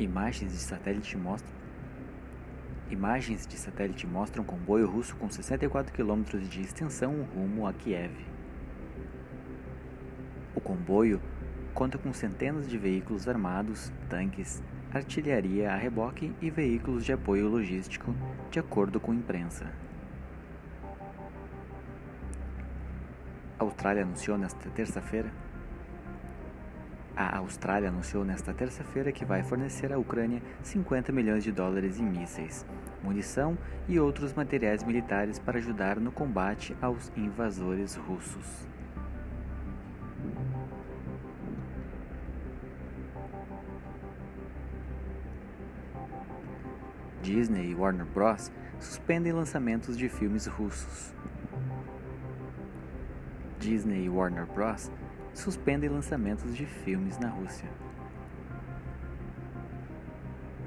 Imagens de satélite mostram Imagens de satélite mostram um comboio russo com 64 km de extensão rumo a Kiev. O comboio conta com centenas de veículos armados, tanques, artilharia a reboque e veículos de apoio logístico, de acordo com a imprensa. A Austrália anunciou nesta terça-feira a Austrália anunciou nesta terça-feira que vai fornecer à Ucrânia 50 milhões de dólares em mísseis, munição e outros materiais militares para ajudar no combate aos invasores russos. Disney e Warner Bros. suspendem lançamentos de filmes russos. Disney e Warner Bros suspendem lançamentos de filmes na Rússia.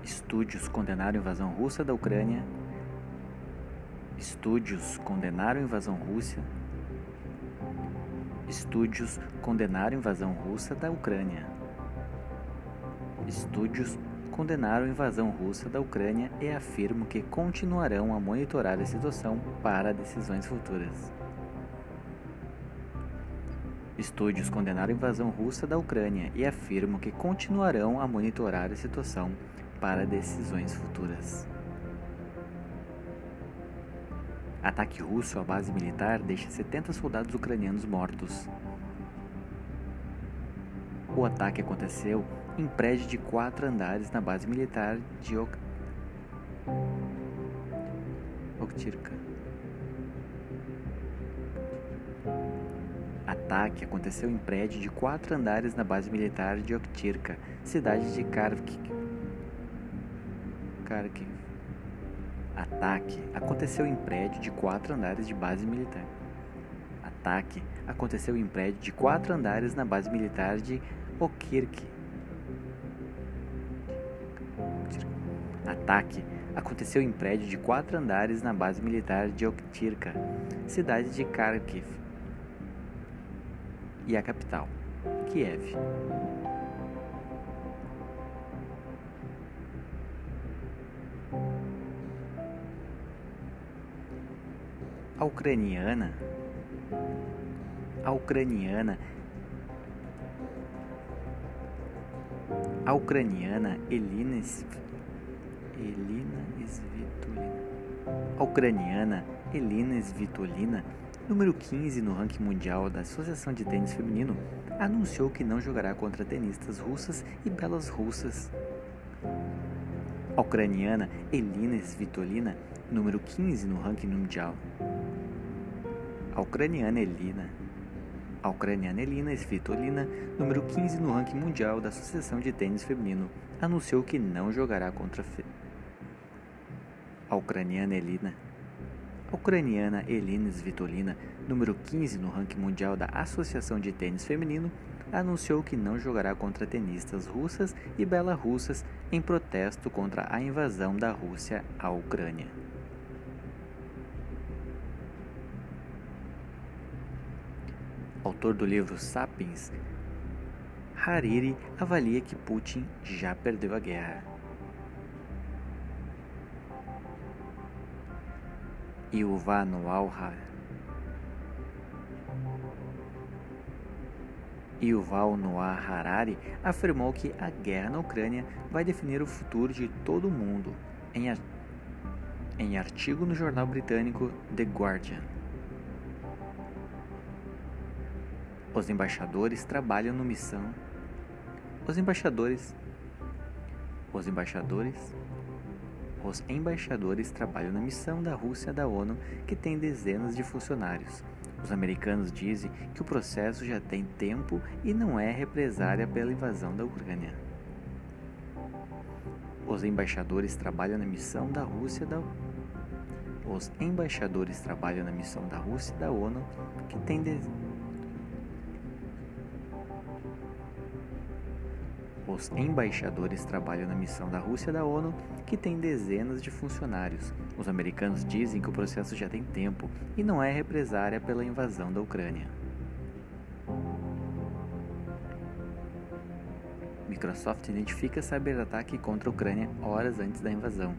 Estúdios condenaram a invasão russa da Ucrânia. Estúdios condenaram a invasão russa. Estúdios condenaram a invasão russa da Ucrânia. Estúdios condenaram a invasão russa da Ucrânia e afirmam que continuarão a monitorar a situação para decisões futuras. Estúdios condenaram a invasão russa da Ucrânia e afirmam que continuarão a monitorar a situação para decisões futuras. Ataque russo à base militar deixa 70 soldados ucranianos mortos. O ataque aconteceu em prédio de quatro andares na base militar de ok... Ataque aconteceu em prédio de quatro andares na base militar de Oktirka, cidade de Kharkiv. Kharkiv. Ataque aconteceu em prédio de quatro andares de base militar. Ataque aconteceu em prédio de quatro andares na base militar de Okirk. Ataque aconteceu em prédio de quatro andares na base militar de Oktirka, cidade de Kharkiv, e a capital, Kiev. A ucraniana a ucraniana a ucraniana Elina Elina Svitolina a ucraniana Elina Svitolina número 15 no ranking mundial da Associação de Tênis Feminino anunciou que não jogará contra tenistas russas e belas russas a ucraniana Elina Svitolina número 15 no ranking mundial a ucraniana Elina a ucraniana Elina Svitolina, número 15 no ranking mundial da Associação de Tênis Feminino, anunciou que não jogará contra a ucraniana Elina. Ucraniana Elina Svitolina, número 15 no ranking mundial da Associação de Tênis Feminino, anunciou que não jogará contra tenistas russas e belarusas em protesto contra a invasão da Rússia à Ucrânia. autor do livro Sapiens, Hariri avalia que Putin já perdeu a guerra. Yuval Noah Yuval Noah Harari afirmou que a guerra na Ucrânia vai definir o futuro de todo o mundo, em, em artigo no jornal britânico The Guardian. Os embaixadores trabalham no missão. Os embaixadores Os embaixadores Os embaixadores trabalham na missão da Rússia da ONU, que tem dezenas de funcionários. Os americanos dizem que o processo já tem tempo e não é represária pela invasão da Ucrânia. Os embaixadores trabalham na missão da Rússia da Os embaixadores trabalham na missão da Rússia da ONU, que tem dezenas Os embaixadores trabalham na missão da Rússia da ONU, que tem dezenas de funcionários. Os americanos dizem que o processo já tem tempo e não é represária pela invasão da Ucrânia. Microsoft identifica cyberataque contra a Ucrânia horas antes da invasão.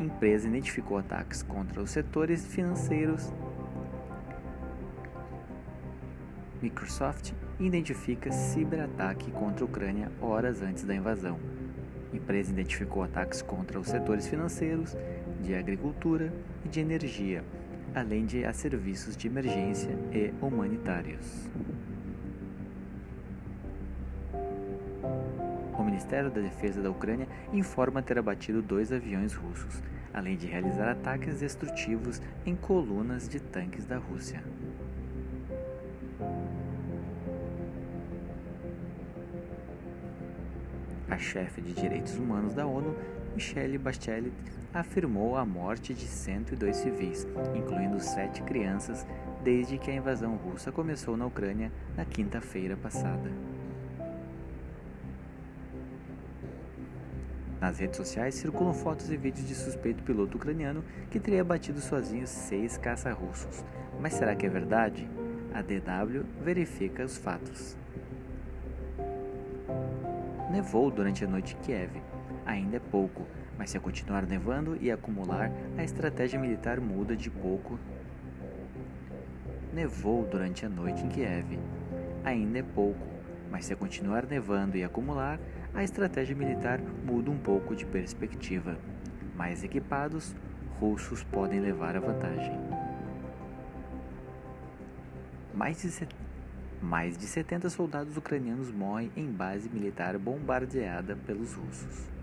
Empresa identificou ataques contra os setores financeiros. Microsoft identifica ciberataque contra a Ucrânia horas antes da invasão. Empresa identificou ataques contra os setores financeiros, de agricultura e de energia, além de a serviços de emergência e humanitários. O Ministério da Defesa da Ucrânia informa ter abatido dois aviões russos, além de realizar ataques destrutivos em colunas de tanques da Rússia. Chefe de direitos humanos da ONU, Michelle Bachelet, afirmou a morte de 102 civis, incluindo sete crianças, desde que a invasão russa começou na Ucrânia na quinta-feira passada. Nas redes sociais circulam fotos e vídeos de suspeito piloto ucraniano que teria batido sozinho seis caça-russos. Mas será que é verdade? A DW verifica os fatos. Nevou durante a noite em Kiev. Ainda é pouco, mas se continuar nevando e acumular, a estratégia militar muda de pouco. Nevou durante a noite em Kiev. Ainda é pouco, mas se continuar nevando e acumular, a estratégia militar muda um pouco de perspectiva. Mais equipados, russos podem levar a vantagem. Mais de, mais de 70 soldados ucranianos morrem em base militar bombardeada pelos russos.